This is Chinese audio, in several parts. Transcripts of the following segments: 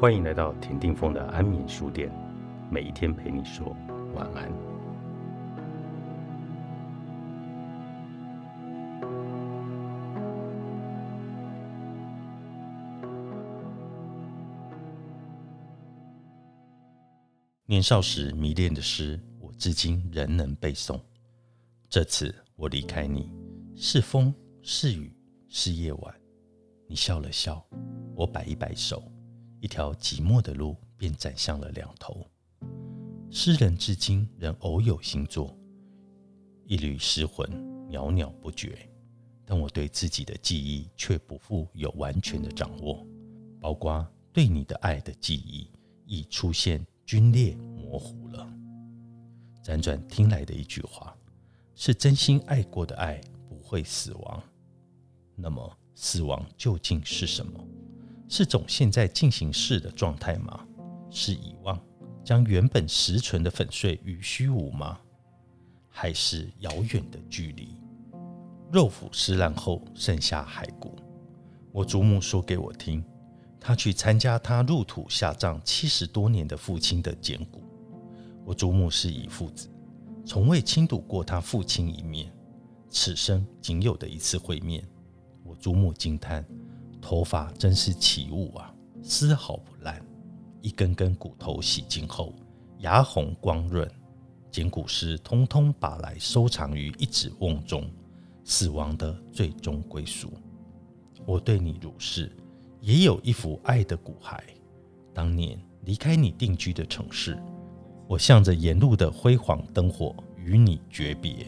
欢迎来到田定峰的安眠书店，每一天陪你说晚安。年少时迷恋的诗，我至今仍能背诵。这次我离开你，是风是雨是夜晚，你笑了笑，我摆一摆手。一条寂寞的路便展向了两头。诗人至今仍偶有新作，一缕诗魂袅袅不绝，但我对自己的记忆却不复有完全的掌握，包括对你的爱的记忆已出现皲裂模糊了。辗转听来的一句话，是真心爱过的爱不会死亡。那么，死亡究竟是什么？是种现在进行式的状态吗？是遗忘，将原本实存的粉碎与虚无吗？还是遥远的距离？肉腐尸烂后剩下骸骨。我祖母说给我听，她去参加她入土下葬七十多年的父亲的捡骨。我祖母是一父子，从未亲睹过他父亲一面，此生仅有的一次会面。我祖母惊叹。头发真是奇物啊，丝毫不烂。一根根骨头洗净后，牙红光润。捡骨师通通把来收藏于一纸瓮中，死亡的最终归属。我对你如是，也有一幅爱的骨骸。当年离开你定居的城市，我向着沿路的辉煌灯火与你诀别。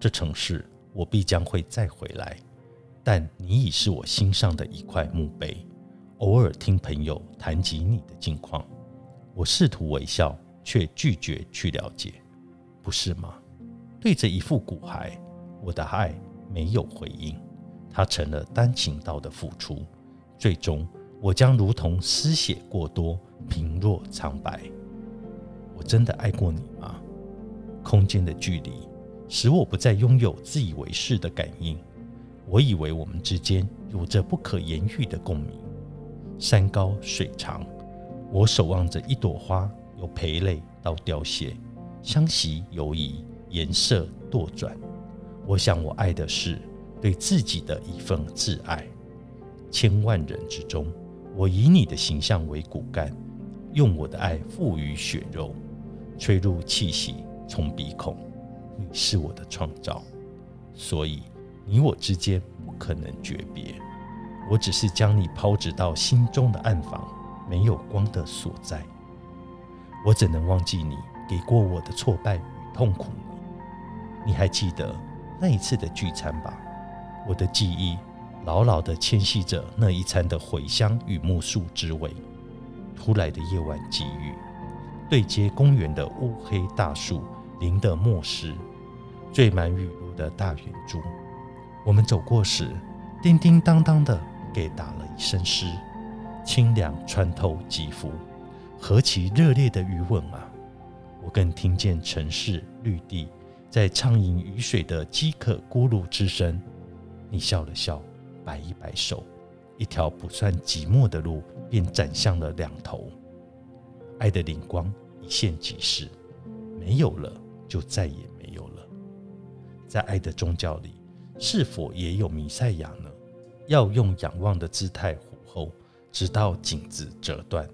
这城市，我必将会再回来。但你已是我心上的一块墓碑。偶尔听朋友谈及你的近况，我试图微笑，却拒绝去了解，不是吗？对着一副骨骸，我的爱没有回应，它成了单行道的付出。最终，我将如同失血过多，贫弱苍白。我真的爱过你吗？空间的距离使我不再拥有自以为是的感应。我以为我们之间有着不可言喻的共鸣。山高水长，我守望着一朵花，由培蕾到凋谢，相袭犹疑，颜色多转。我想，我爱的是对自己的一份挚爱。千万人之中，我以你的形象为骨干，用我的爱赋予血肉，吹入气息，从鼻孔。你是我的创造，所以。你我之间不可能诀别，我只是将你抛掷到心中的暗房，没有光的所在。我怎能忘记你给过我的挫败与痛苦呢？你还记得那一次的聚餐吧？我的记忆牢牢地牵系着那一餐的茴香与木树之味。突来的夜晚际遇，对接公园的乌黑大树淋得墨湿，缀满雨露的大圆柱。我们走过时，叮叮当当的给打了一声诗，清凉穿透肌肤，何其热烈的余吻啊！我更听见城市绿地在畅饮雨水的饥渴咕噜之声。你笑了笑，摆一摆手，一条不算寂寞的路便展向了两头。爱的灵光一现即逝，没有了就再也没有了。在爱的宗教里。是否也有弥赛亚呢？要用仰望的姿态虎后，直到颈子折断。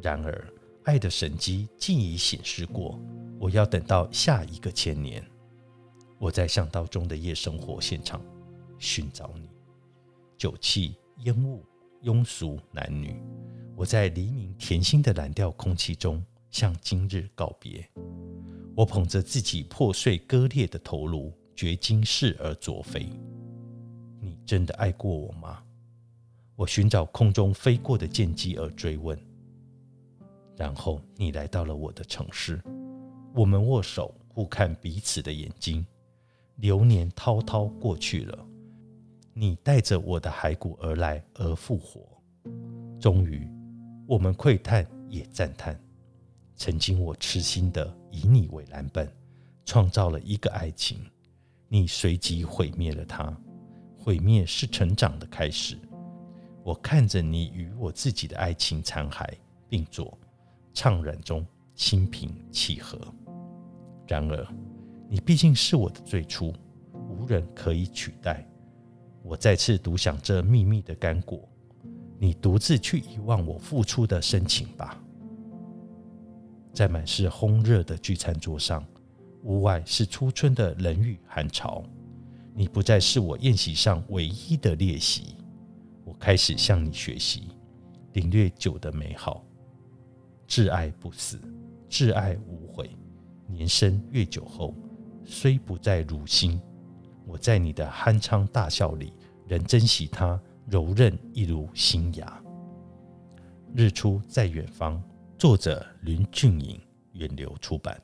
然而，爱的神迹竟已显示过。我要等到下一个千年。我在巷道中的夜生活现场寻找你，酒气、烟雾、庸俗男女。我在黎明甜心的蓝调空气中向今日告别。我捧着自己破碎割裂的头颅。掘金世而左飞，你真的爱过我吗？我寻找空中飞过的剑机而追问。然后你来到了我的城市，我们握手互看彼此的眼睛。流年滔滔过去了，你带着我的骸骨而来而复活。终于，我们窥探也赞叹，曾经我痴心的以你为蓝本，创造了一个爱情。你随即毁灭了它，毁灭是成长的开始。我看着你与我自己的爱情残骸并坐，怅然中心平气和。然而，你毕竟是我的最初，无人可以取代。我再次独享这秘密的干果，你独自去遗忘我付出的深情吧。在满是烘热的聚餐桌上，屋外是初春的冷雨寒潮。你不再是我宴席上唯一的列席，我开始向你学习，领略酒的美好。挚爱不死，挚爱无悔。年深月久后，虽不再如新，我在你的酣畅大笑里，仍珍惜它柔韧一如新芽。日出在远方，作者林俊颖，远流出版。